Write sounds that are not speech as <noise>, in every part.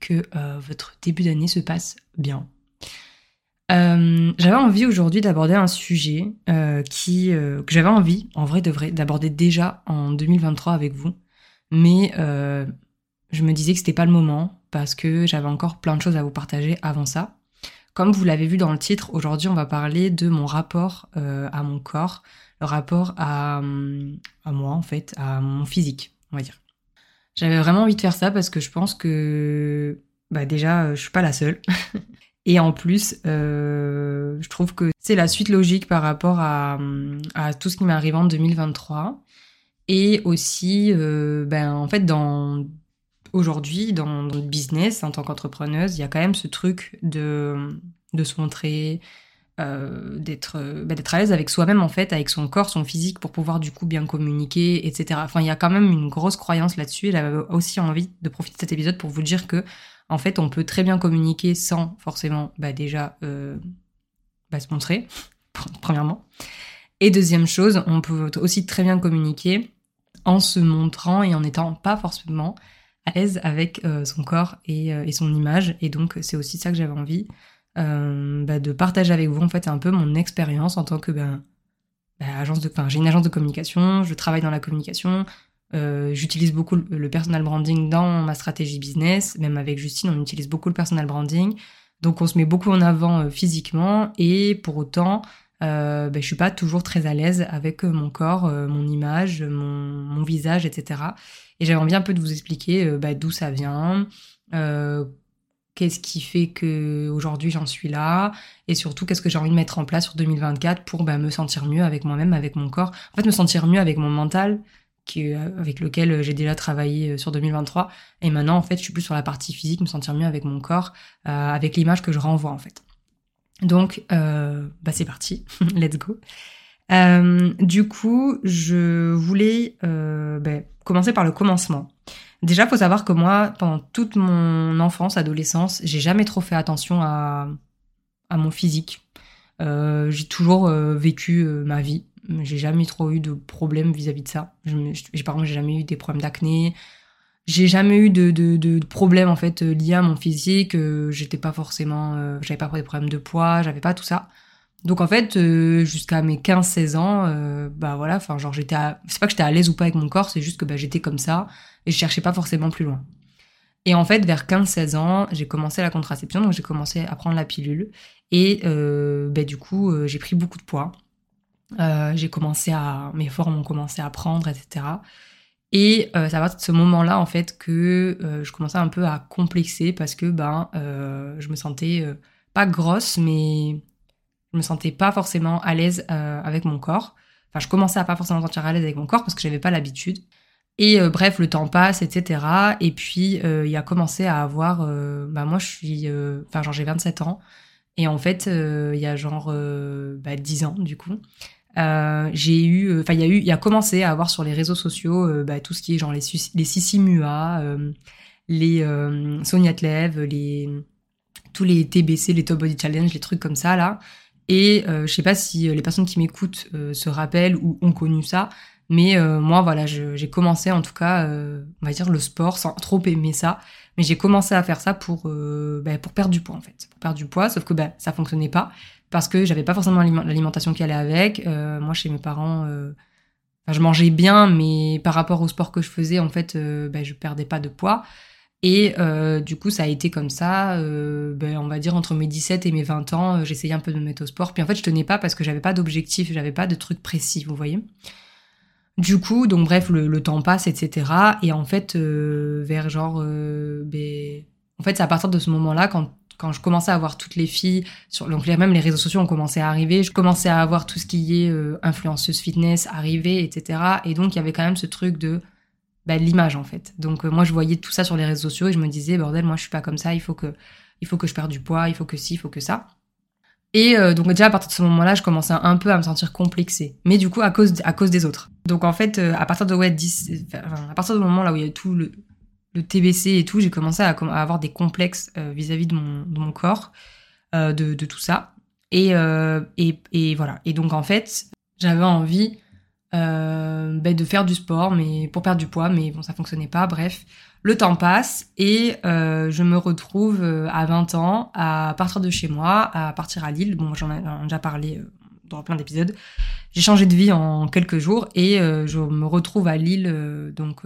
que euh, votre début d'année se passe bien. Euh, j'avais envie aujourd'hui d'aborder un sujet euh, qui que j'avais envie, en vrai de vrai, d'aborder déjà en 2023 avec vous, mais je me disais que c'était pas le moment parce que j'avais encore plein de choses à vous partager avant ça. Comme vous l'avez vu dans le titre, aujourd'hui on va parler de mon rapport à mon corps, le rapport à, à moi en fait, à mon physique, on va dire. J'avais vraiment envie de faire ça parce que je pense que bah déjà je suis pas la seule. <laughs> Et en plus, euh, je trouve que c'est la suite logique par rapport à, à tout ce qui m'est arrivé en 2023. Et aussi, euh, ben, en fait, dans aujourd'hui, dans, dans, le business, en tant qu'entrepreneuse, il y a quand même ce truc de, de se montrer, euh, d'être bah, d'être à l'aise avec soi-même en fait avec son corps son physique pour pouvoir du coup bien communiquer etc enfin il y a quand même une grosse croyance là-dessus et j'avais aussi envie de profiter de cet épisode pour vous dire que en fait on peut très bien communiquer sans forcément bah, déjà euh, bah, se montrer <laughs> premièrement. Et deuxième chose on peut aussi très bien communiquer en se montrant et en n'étant pas forcément à l'aise avec euh, son corps et son image. Et donc c'est aussi ça que j'avais envie euh, bah, de partager avec vous en fait un peu mon expérience en tant que ben, bah, agence de, j'ai une agence de communication, je travaille dans la communication, euh, j'utilise beaucoup le, personal branding dans ma stratégie business, même avec Justine on utilise beaucoup le personal branding, donc on se met beaucoup en avant euh, physiquement et pour autant euh, ben, je suis pas toujours très à l'aise avec mon corps, mon image, mon, visage, etc. Et j'avais envie un peu de vous expliquer d'où ça vient, qu'est-ce qui fait que aujourd'hui j'en suis là? Et surtout qu'est-ce que j'ai envie de mettre en place sur 2024 pour bah, me sentir mieux avec moi-même, avec mon corps, en fait me sentir mieux avec mon mental euh, avec lequel j'ai déjà travaillé euh, sur 2023 et maintenant en fait je suis plus sur la partie physique, me sentir mieux avec mon corps, euh, avec l'image que je renvoie en fait. Donc euh, bah c'est parti, <laughs> let's go. Euh, du coup, je voulais bah, commencer par le commencement. Déjà, faut savoir que moi, pendant toute mon enfance, adolescence, j'ai jamais trop fait attention à, à mon physique. Euh, j'ai toujours euh, vécu euh, ma vie. J'ai jamais trop eu de problèmes vis-à-vis de ça. J'ai, par exemple, j'ai jamais eu des problèmes d'acné. J'ai jamais eu de, de, de, problèmes en fait liés à mon physique. j'étais pas forcément, j'avais pas des problèmes de poids, j'avais pas tout ça. Donc en fait, jusqu'à mes 15-16 ans, bah voilà, enfin genre j'étais, c'est pas que j'étais à l'aise ou pas avec mon corps, c'est juste que bah, j'étais comme ça et je cherchais pas forcément plus loin. Et en fait, vers 15-16 ans, j'ai commencé la contraception, donc j'ai commencé à prendre la pilule. Et euh, bah, du coup, euh, j'ai pris beaucoup de poids. Euh, j'ai commencé à. Mes formes ont commencé à prendre, etc. Et ça va de ce moment-là, en fait, que je commençais un peu à complexer parce que ben, je me sentais pas grosse, mais je me sentais pas forcément à l'aise avec mon corps. Enfin, je commençais à pas forcément me sentir à l'aise avec mon corps parce que j'avais pas l'habitude. Et euh, bref, le temps passe, etc. Et puis, euh, il a commencé à avoir... Euh, bah moi, je suis... Enfin, genre, j'ai 27 ans. Et en fait, il y a genre bah, 10 ans, du coup. j'ai eu... Enfin, il y a eu... Il a commencé à avoir sur les réseaux sociaux bah, tout ce qui est genre les, les Sissi Mua, les Sonia Tlev, les... Tous les TBC, les Top Body Challenge, les trucs comme ça, là. Et je sais pas si les personnes qui m'écoutent se rappellent ou ont connu ça, mais euh, moi, voilà, j'ai commencé en tout cas, euh, on va dire le sport, sans trop aimer ça. Mais j'ai commencé à faire ça pour euh, bah, pour perdre du poids en fait, pour perdre du poids. Sauf que bah, ça fonctionnait pas parce que j'avais pas forcément l'alimentation qui allait avec. moi, chez mes parents, je mangeais bien, mais par rapport au sport que je faisais, en fait, bah, je perdais pas de poids. Et euh, du coup, ça a été comme ça, euh, ben, on va dire entre mes 17 et mes 20 ans, euh, j'essayais un peu de me mettre au sport. Puis en fait, je tenais pas parce que j'avais pas d'objectif, j'avais pas de truc précis, vous voyez. Du coup, donc bref, le, temps passe, etc. Et en fait, vers genre, ben, en fait, c'est à partir de ce moment-là, quand, quand je commençais à voir toutes les filles, sur, donc même les réseaux sociaux ont commencé à arriver, je commençais à avoir tout ce qui est influenceuse fitness arriver, etc. Et donc, il y avait quand même ce truc de bah, l'image en fait. Donc euh, moi je voyais tout ça sur les réseaux sociaux et je me disais bordel moi je suis pas comme ça, il faut que il faut que je perde du poids, il faut que ci, il faut que ça. Et euh, donc déjà à partir de ce moment-là, je commençais un peu à me sentir complexée, mais du coup à cause à cause des autres. Donc en fait euh, à partir de ouais 10 à partir du moment là où il y a tout le, TBC et tout, j'ai commencé à, avoir des complexes vis-à-vis de mon, corps, de, de, tout ça. Et, et voilà. Et donc en fait, j'avais envie euh, ben, de faire du sport, mais pour perdre du poids, mais bon, ça fonctionnait pas. Bref, le temps passe et euh, je me retrouve euh, à 20 ans à partir de chez moi, à partir à Lille. Bon, j'en ai déjà parlé euh, dans plein d'épisodes. J'ai changé de vie en quelques jours et euh, je me retrouve à Lille, donc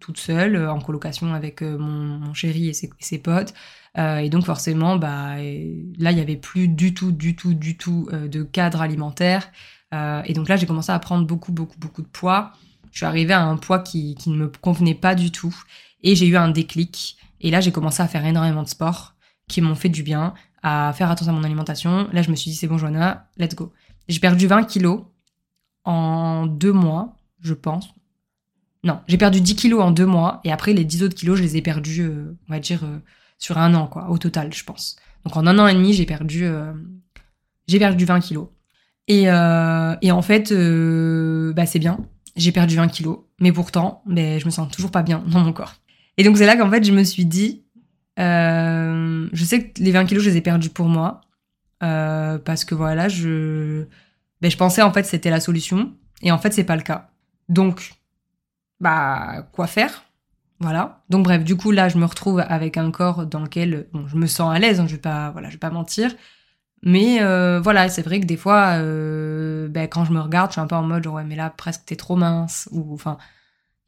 toute seule, en colocation avec mon, mon, chéri et ses, ses potes. et donc forcément, bah là, il y avait plus du tout, du tout, du tout de cadre alimentaire. Euh, et donc là, j'ai commencé à prendre beaucoup, beaucoup, beaucoup de poids. Je suis arrivée à un poids qui, ne me convenait pas du tout. Et j'ai eu un déclic. Et là, j'ai commencé à faire énormément de sport qui m'ont fait du bien, à faire attention à mon alimentation. Là, je me suis dit, c'est bon, Joanna, let's go. J'ai perdu 20 kilos en deux mois, je pense. Non, j'ai perdu 10 kilos en deux mois. Et après, les 10 autres kilos, je les ai perdus, euh, on va dire, euh, sur un an, quoi, au total, je pense. Donc en un an et demi, j'ai perdu, j'ai perdu 20 kilos. Et, euh, et en fait, euh, bah c'est bien. J'ai perdu 20 kilos, mais pourtant, ben, je me sens toujours pas bien dans mon corps. Et donc c'est là qu'en fait, je me suis dit, euh, je sais que les 20 kilos, je les ai perdus pour moi, parce que voilà, je, ben, je pensais en fait c'était la solution, et en fait c'est pas le cas. Donc, bah quoi faire? Voilà. Donc bref, du coup là, je me retrouve avec un corps dans lequel bon, je me sens à l'aise. Hein, je vais pas, voilà, je vais pas mentir. Mais euh, voilà, c'est vrai que des fois, euh, ben, quand je me regarde, je suis un peu en mode ouais, mais là, presque t'es trop mince. Ou enfin,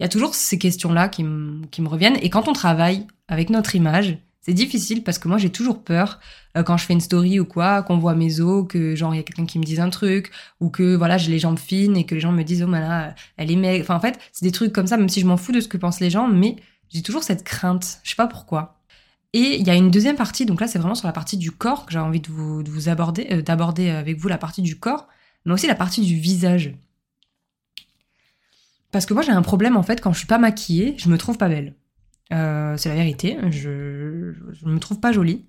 il y a toujours ces questions-là qui, qui me reviennent. Et quand on travaille avec notre image, c'est difficile parce que moi, j'ai toujours peur euh, quand je fais une story ou quoi, qu'on voit mes os, que genre, il y a quelqu'un qui me dise un truc, ou que voilà, j'ai les jambes fines et que les gens me disent, oh, là, elle est maigre. Enfin, en fait, c'est des trucs comme ça, même si je m'en fous de ce que pensent les gens, mais j'ai toujours cette crainte. Je sais pas pourquoi. Et il y a une deuxième partie, donc là c'est vraiment sur la partie du corps que j'ai envie de vous, de vous aborder, euh, d'aborder avec vous la partie du corps, mais aussi la partie du visage. Parce que moi j'ai un problème en fait quand je suis pas maquillée, je me trouve pas belle. Euh, c'est la vérité, je, je me trouve pas jolie.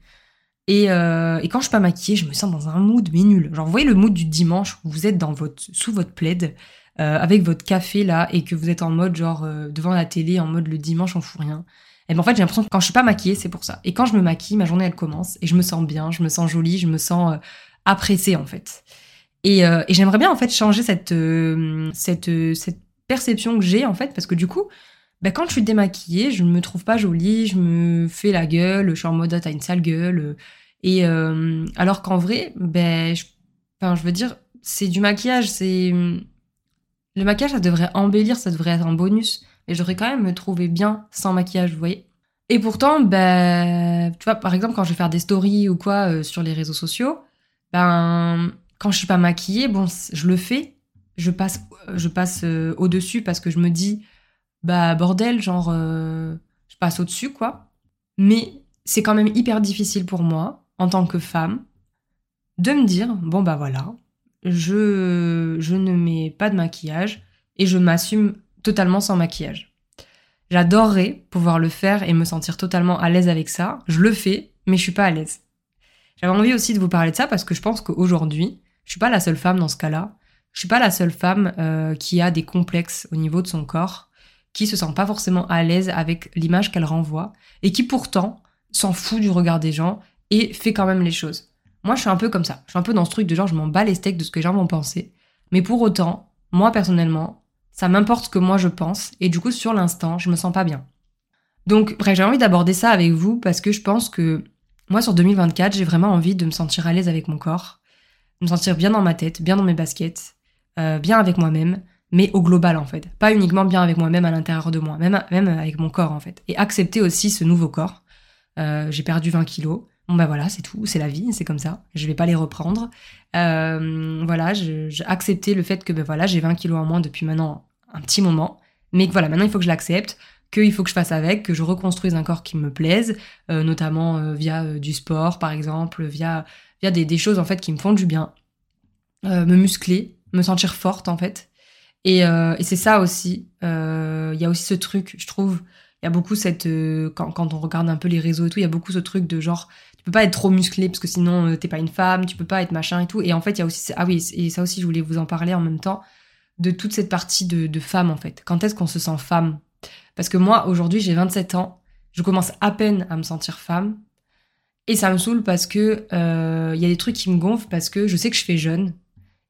Et, euh, et, quand je suis pas maquillée, je me sens dans un mood mais nul. Genre vous voyez le mood du dimanche où vous êtes dans votre sous votre plaid avec votre café là et que vous êtes en mode genre devant la télé en mode le dimanche on fout rien. Et ben en fait, j'ai l'impression que quand je suis pas maquillée, c'est pour ça. Et quand je me maquille, ma journée elle commence et je me sens bien, je me sens jolie, je me sens euh, appréciée en fait. Et, euh, et j'aimerais bien en fait changer cette euh, cette cette perception que j'ai en fait parce que du coup, ben, quand je suis démaquillée, je me trouve pas jolie, je me fais la gueule, je suis en mode ah, t'as une sale gueule. Et alors qu'en vrai, ben, je, je veux dire, c'est du maquillage, c'est le maquillage, ça devrait embellir, ça devrait être un bonus et j'aurais quand même me trouver bien sans maquillage, vous voyez. Et pourtant, ben, tu vois, par exemple, quand je vais faire des stories ou quoi euh, sur les réseaux sociaux, ben, quand je suis pas maquillée, bon, je le fais, je passe, je passe euh, au-dessus parce que je me dis, bah, bordel, genre, euh, je passe au-dessus, quoi. Mais c'est quand même hyper difficile pour moi, en tant que femme, de me dire, bon, bah voilà, je, je ne mets pas de maquillage et je m'assume totalement sans maquillage. J'adorerais pouvoir le faire et me sentir totalement à l'aise avec ça. Je le fais, mais je suis pas à l'aise. J'avais envie aussi de vous parler de ça parce que je pense qu'aujourd'hui, je suis pas la seule femme dans ce cas-là. Je suis pas la seule femme euh, qui a des complexes au niveau de son corps, qui se sent pas forcément à l'aise avec l'image qu'elle renvoie et qui pourtant s'en fout du regard des gens et fait quand même les choses. Moi, je suis un peu comme ça. Je suis un peu dans ce truc de genre, je m'en bats les steaks de ce que les gens vont penser. Mais pour autant, moi personnellement, ça m'importe ce que moi je pense, et du coup, sur l'instant, je me sens pas bien. Donc, bref, j'ai envie d'aborder ça avec vous parce que je pense que moi, sur 2024, j'ai vraiment envie de me sentir à l'aise avec mon corps, de me sentir bien dans ma tête, bien dans mes baskets, euh, bien avec moi-même, mais au global en fait. Pas uniquement bien avec moi-même à l'intérieur de moi, même, avec mon corps en fait. Et accepter aussi ce nouveau corps. Euh, j'ai perdu 20 kilos. Bon bah voilà, c'est tout, c'est la vie, c'est comme ça. Je vais pas les reprendre. Euh, voilà, j'ai accepté le fait que ben voilà, j'ai 20 kilos en moins depuis maintenant un petit moment. Mais voilà, maintenant il faut que je l'accepte, qu'il faut que je fasse avec, que je reconstruise un corps qui me plaise, euh, notamment euh, via du sport par exemple, via, via des, des, choses en fait qui me font du bien. me muscler, me sentir forte en fait. Et, et c'est ça aussi. Il y a aussi ce truc, je trouve, il y a beaucoup cette quand, quand, on regarde un peu les réseaux et tout, il y a beaucoup ce truc de genre tu peux pas être trop musclé parce que sinon t'es pas une femme, tu peux pas être machin et tout. Et en fait, il y a aussi ah oui, et ça aussi je voulais vous en parler en même temps de toute cette partie de, femme en fait. Quand est-ce qu'on se sent femme? Parce que moi aujourd'hui j'ai 27 ans, je commence à peine à me sentir femme. Et ça me saoule parce que il euh, y a des trucs qui me gonflent parce que je sais que je fais jeune.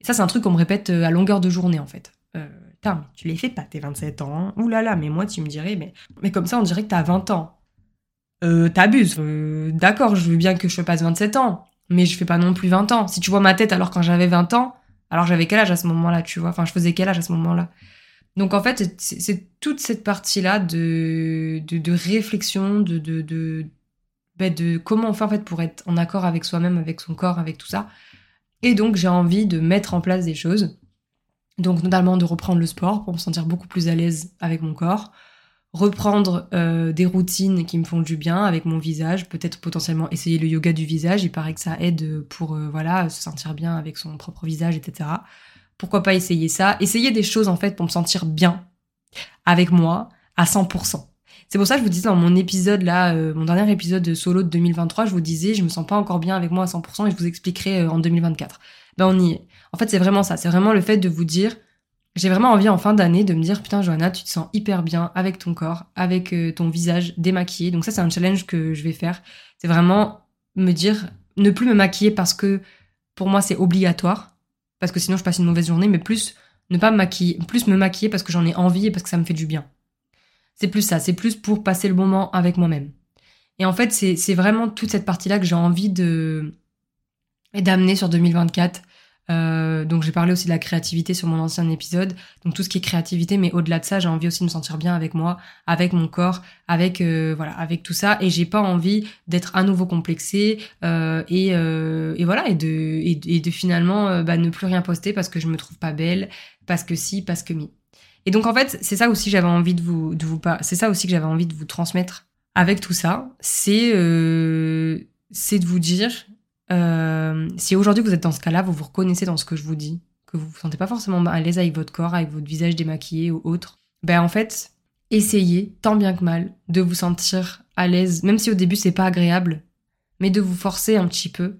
Et ça c'est un truc qu'on me répète euh, à longueur de journée en fait. Euh, putain, tu les fais pas tes 27 ans. Hein? Ouh là là, mais moi tu me dirais, mais, mais comme ça on dirait que t'as 20 ans. Euh, t'abuses. Euh, D'accord, je veux bien que je passe 27 ans, mais je fais pas non plus 20 ans. Si tu vois ma tête alors quand j'avais 20 ans, alors j'avais quel âge à ce moment-là, tu vois? Enfin, je faisais quel âge à ce moment-là? Donc en fait, c'est toute cette partie-là de, de, de, réflexion, de, de, de, bah, de comment on fait en fait pour être en accord avec soi-même, avec son corps, avec tout ça. Et donc j'ai envie de mettre en place des choses. Donc notamment de reprendre le sport pour me sentir beaucoup plus à l'aise avec mon corps, reprendre euh, des routines qui me font du bien avec mon visage, peut-être potentiellement essayer le yoga du visage, il paraît que ça aide pour euh, voilà se sentir bien avec son propre visage, etc. Pourquoi pas essayer ça? Essayer des choses en fait pour me sentir bien avec moi à 100%. C'est pour ça que je vous disais dans mon épisode là, euh, mon dernier épisode de solo de 2023, je vous disais je me sens pas encore bien avec moi à 100% et je vous expliquerai en 2024. Ben on y est. En fait c'est vraiment ça, c'est vraiment le fait de vous dire j'ai vraiment envie en fin d'année de me dire putain Johanna, tu te sens hyper bien avec ton corps, avec euh, ton visage démaquillé. Donc ça c'est un challenge que je vais faire. C'est vraiment me dire ne plus me maquiller parce que pour moi c'est obligatoire parce que sinon je passe une mauvaise journée mais plus ne pas me maquiller, plus me maquiller parce que j'en ai envie et parce que ça me fait du bien. C'est plus ça, c'est plus pour passer le moment avec moi-même. Et en fait, c'est vraiment toute cette partie-là que j'ai envie de d'amener sur 2024 euh, donc j'ai parlé aussi de la créativité sur mon ancien épisode. Donc tout ce qui est créativité, mais au-delà de ça, j'ai envie aussi de me sentir bien avec moi, avec mon corps, avec euh, voilà, avec tout ça. Et j'ai pas envie d'être à nouveau complexée euh, et, voilà et de finalement bah, ne plus rien poster parce que je me trouve pas belle, parce que si, parce que mi. Et donc en fait c'est ça aussi j'avais envie de vous c'est ça aussi que j'avais envie de vous transmettre avec tout ça. C'est c'est de vous dire euh, si aujourd'hui vous êtes dans ce cas-là, vous vous reconnaissez dans ce que je vous dis, que vous vous sentez pas forcément à l'aise avec votre corps, avec votre visage démaquillé ou autre, ben en fait, essayez tant bien que mal de vous sentir à l'aise, même si au début c'est pas agréable, mais de vous forcer un petit peu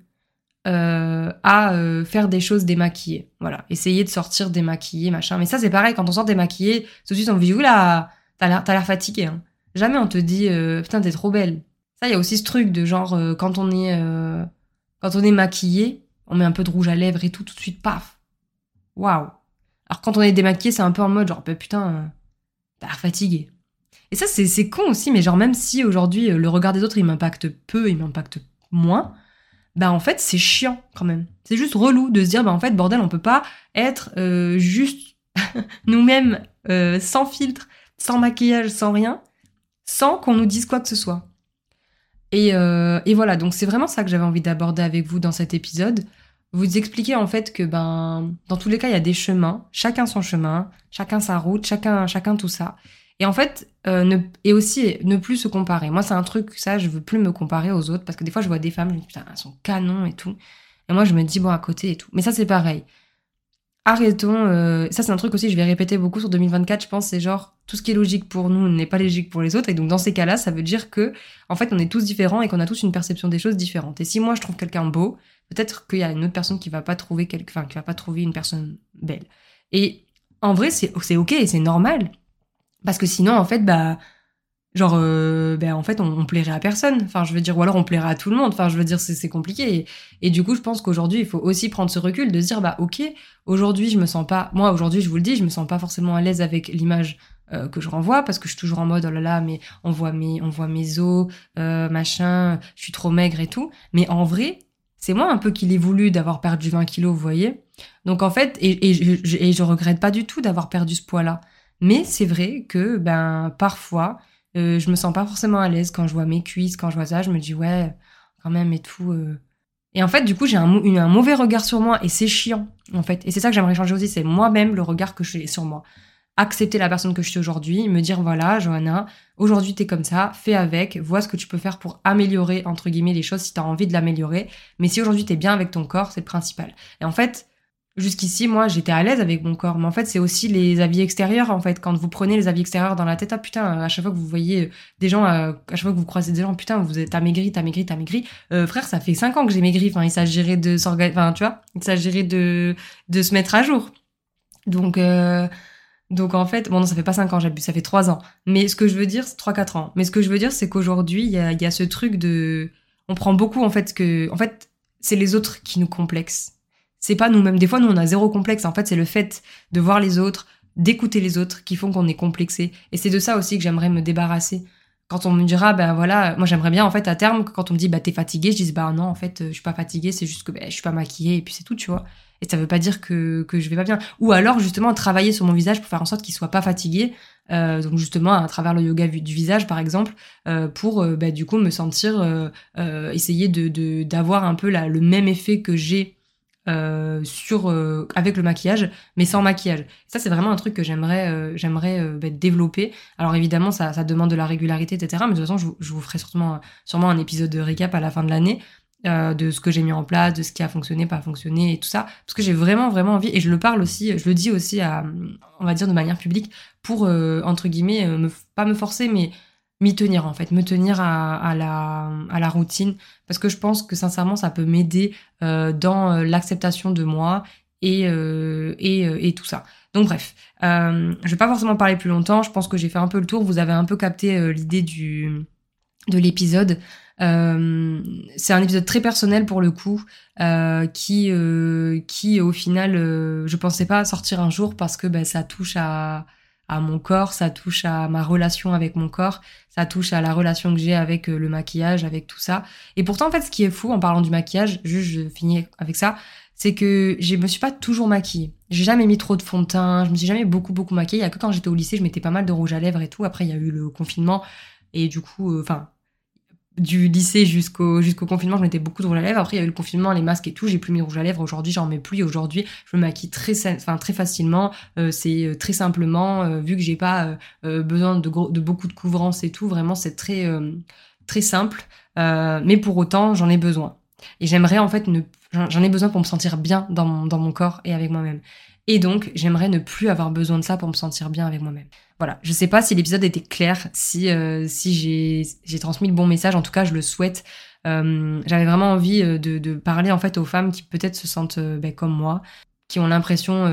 euh, à euh, faire des choses démaquillées. Voilà, essayez de sortir démaquillé, machin. Mais ça c'est pareil, quand on sort démaquillé, tout de suite on vous dit oula, t'as l'air, fatigué. Hein. Jamais on te dit putain t'es trop belle. Ça il y a aussi ce truc de genre quand on est quand on est maquillé, on met un peu de rouge à lèvres et tout, tout de suite, paf. Waouh. Alors quand on est démaquillé, c'est un peu en mode genre, bah, putain, t'as l'air fatigué. Et ça, c'est con aussi, mais genre, même si aujourd'hui, euh, le regard des autres, il m'impacte peu, il m'impacte moins, bah en fait, c'est chiant quand même. C'est juste relou de se dire, bah en fait, bordel, on peut pas être euh, juste <laughs> nous-mêmes, euh, sans filtre, sans maquillage, sans rien, sans qu'on nous dise quoi que ce soit. Et, euh, et voilà, donc c'est vraiment ça que j'avais envie d'aborder avec vous dans cet épisode. Vous expliquer en fait que ben dans tous les cas il y a des chemins, chacun son chemin, chacun sa route, chacun chacun tout ça. Et en fait, euh, et aussi ne plus se comparer. Moi, c'est un truc, ça, je veux plus me comparer aux autres parce que des fois, je vois des femmes, je me dis, putain, elles sont canons et tout. Et moi, je me dis, bon, à côté et tout. Mais ça, c'est pareil arrêtons. Euh, ça, c'est un truc aussi, je vais répéter beaucoup sur 2024. Je pense, c'est genre tout ce qui est logique pour nous n'est pas logique pour les autres. Et donc, dans ces cas-là, ça veut dire que, en fait, on est tous différents et qu'on a tous une perception des choses différentes. Et si moi, je trouve quelqu'un beau, peut-être qu'il y a une autre personne qui va pas trouver quelque, enfin, qui va pas trouver une personne belle. Et en vrai, c'est ok c'est normal parce que sinon, en fait, bah genre euh, ben en fait on, on, plairait à personne enfin je veux dire ou alors on plairait à tout le monde enfin je veux dire c'est compliqué et, et, du coup je pense qu'aujourd'hui il faut aussi prendre ce recul de se dire bah ok aujourd'hui je me sens pas moi aujourd'hui je vous le dis je me sens pas forcément à l'aise avec l'image euh, que je renvoie parce que je suis toujours en mode oh là là mais on voit mes on voit mes os euh, machin je suis trop maigre et tout mais en vrai c'est moi un peu qui l'ai voulu d'avoir perdu 20 kilos, vous voyez. Donc en fait, et, je, et je regrette pas du tout d'avoir perdu ce poids-là. Mais c'est vrai que ben parfois, euh, je me sens pas forcément à l'aise quand je vois mes cuisses, quand je vois ça, je me dis ouais, quand même et tout. Euh. Et en fait, du coup, j'ai un, mauvais regard sur moi et c'est chiant en fait. Et c'est ça que j'aimerais changer aussi, c'est moi-même le regard que j'ai sur moi. Accepter la personne que je suis aujourd'hui, me dire voilà, Johanna, aujourd'hui t'es comme ça, fais avec, vois ce que tu peux faire pour améliorer entre guillemets les choses si t'as envie de l'améliorer. Mais si aujourd'hui t'es bien avec ton corps, c'est le principal. Et en fait, Jusqu'ici, moi, j'étais à l'aise avec mon corps. Mais en fait, c'est aussi les avis extérieurs, en fait. Quand vous prenez les avis extérieurs dans la tête, ah putain, à chaque fois que vous voyez des gens, euh, à chaque fois que vous croisez des gens, putain, vous êtes, t'as maigri, t'as maigri, t'as maigri. Euh, frère, ça fait cinq ans que j'ai maigri. Enfin, il s'agirait de s'organiser, enfin, tu vois, il s'agirait de, de se mettre à jour. Donc, euh, donc en fait, bon non, ça fait pas cinq ans, j'abuse, ça fait trois ans. Mais ce que je veux dire, c'est trois, quatre ans. Mais ce que je veux dire, c'est qu'aujourd'hui, il y a, y a ce truc de, on prend beaucoup, en fait, que, en fait, c'est les autres qui nous complexent c'est pas nous-mêmes. Des fois, nous, on a zéro complexe. En fait, c'est le fait de voir les autres, d'écouter les autres qui font qu'on est complexé. Et c'est de ça aussi que j'aimerais me débarrasser. Quand on me dira, ben voilà, moi j'aimerais bien en fait à terme, quand on me dit, bah t'es fatigué, je dis, bah non, en fait, je suis pas fatiguée, c'est juste que ben, je suis pas maquillée et puis c'est tout, tu vois. Et ça veut pas dire que, que je vais pas bien. Ou alors justement travailler sur mon visage pour faire en sorte qu'il soit pas fatigué. Euh, donc justement à travers le yoga du visage par exemple, euh, pour euh, bah, du coup me sentir, euh, essayer de d'avoir un peu la, le même effet que j'ai euh, sur euh, avec le maquillage, mais sans maquillage. Ça, c'est vraiment un truc que j'aimerais euh, j'aimerais bah, développer. Alors évidemment, ça, ça demande de la régularité, etc. Mais de toute façon, je, je vous ferai sûrement sûrement un épisode de récap à la fin de l'année. de ce que j'ai mis en place, de ce qui a fonctionné, pas fonctionné et tout ça, parce que j'ai vraiment vraiment envie et je le parle aussi, je le dis aussi à, on va dire de manière publique pour entre guillemets, me, pas me forcer, mais m'y tenir en fait, me tenir à, la, à la routine, parce que je pense que sincèrement ça peut m'aider euh, dans euh, l'acceptation de moi et, euh, et, tout ça. Donc bref, euh, je vais pas forcément parler plus longtemps, je pense que j'ai fait un peu le tour, vous avez un peu capté l'idée du de l'épisode. c'est un épisode très personnel pour le coup, qui qui au final, je pensais pas sortir un jour parce que bah, ça touche à à mon corps, ça touche à ma relation avec mon corps, ça touche à la relation que j'ai avec euh, le maquillage, avec tout ça. Et pourtant, en fait, ce qui est fou en parlant du maquillage, juste je finis avec ça, c'est que je me suis pas toujours maquillée. J'ai jamais mis trop de fond de teint, je me suis jamais beaucoup beaucoup maquillée. Il y a que quand j'étais au lycée, je mettais pas mal de rouge à lèvres et tout. Après, il y a eu le confinement et du coup, euh, enfin, du lycée jusqu'au jusqu'au confinement, je mettais beaucoup de rouge à lèvres. Après, il y a eu le confinement, les masques et tout. J'ai plus mis de rouge à lèvres. Aujourd'hui, j'en mets plus. Aujourd'hui, je me maquille très, enfin très facilement. Euh, c'est euh, très simplement, euh, vu que j'ai pas besoin de, de beaucoup de couvrance et tout. Vraiment, c'est très très simple. mais pour autant, j'en ai besoin. Et j'aimerais en fait j'en ai besoin pour me sentir bien dans mon dans mon corps et avec moi-même. Et donc, j'aimerais ne plus avoir besoin de ça pour me sentir bien avec moi-même. Voilà, je sais pas si l'épisode était clair, si euh, si j'ai transmis le bon message. En tout cas, je le souhaite. Euh, J'avais vraiment envie euh, de, de, parler en fait aux femmes qui peut-être se sentent ben, comme moi, qui ont l'impression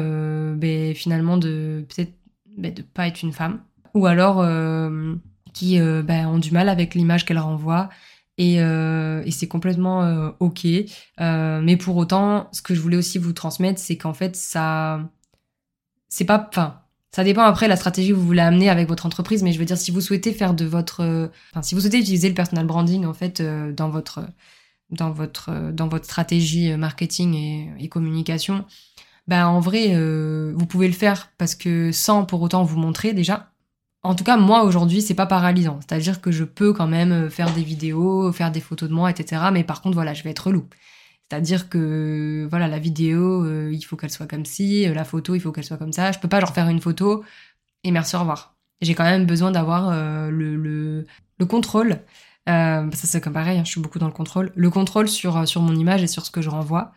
ben, finalement de peut-être ben, de pas être une femme, ou alors qui ont du mal avec l'image qu'elles renvoient. Et, et c'est complètement ok. mais pour autant, ce que je voulais aussi vous transmettre, c'est qu'en fait, ça, c'est pas, enfin, ça dépend après la stratégie que vous voulez amener avec votre entreprise, mais je veux dire, si vous souhaitez faire de votre, euh, enfin, si vous souhaitez utiliser le personal branding en fait euh, dans votre, dans votre, euh, dans votre stratégie marketing et, communication, ben en vrai, vous pouvez le faire parce que sans pour autant vous montrer déjà. En tout cas, moi aujourd'hui, c'est pas paralysant. C'est-à-dire que je peux quand même faire des vidéos, faire des photos de moi, etc. Mais par contre, voilà, je vais être loup. C'est-à-dire que voilà, la vidéo, euh, il faut qu'elle soit comme ci, euh, la photo, il faut qu'elle soit comme ça. Je peux pas genre faire une photo et merci au revoir. J'ai quand même besoin d'avoir euh, le, le, le, contrôle. ça c'est comme pareil, hein, je suis beaucoup dans le contrôle. Le contrôle sur sur mon image et sur ce que je renvoie.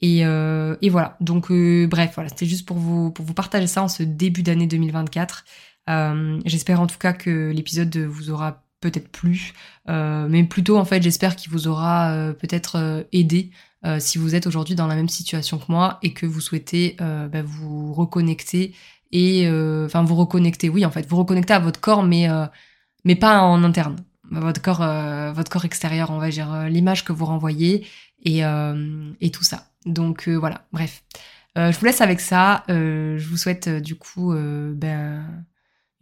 Et, et voilà. Donc bref, voilà, c'était juste pour vous pour vous partager ça en ce début d'année 2024. J'espère en tout cas que l'épisode vous aura peut-être plu, mais plutôt en fait j'espère qu'il vous aura peut-être aidé euh, si vous êtes aujourd'hui dans la même situation que moi et que vous souhaitez euh, bah, vous reconnecter et euh, enfin vous reconnecter, oui en fait, vous reconnecter à votre corps, mais mais pas en interne, votre corps, votre corps extérieur, on va dire l'image que vous renvoyez et et tout ça. Donc voilà, bref. je vous laisse avec ça. je vous souhaite du coup ben,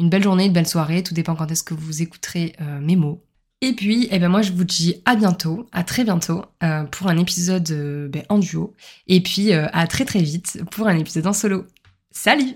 une belle journée, une belle soirée. Tout dépend quand est-ce que vous écouterez mes mots. Et puis, eh ben moi, je vous dis à bientôt, à très bientôt euh, pour un épisode euh, ben, en duo. Et puis, à très très vite pour un épisode en solo. Salut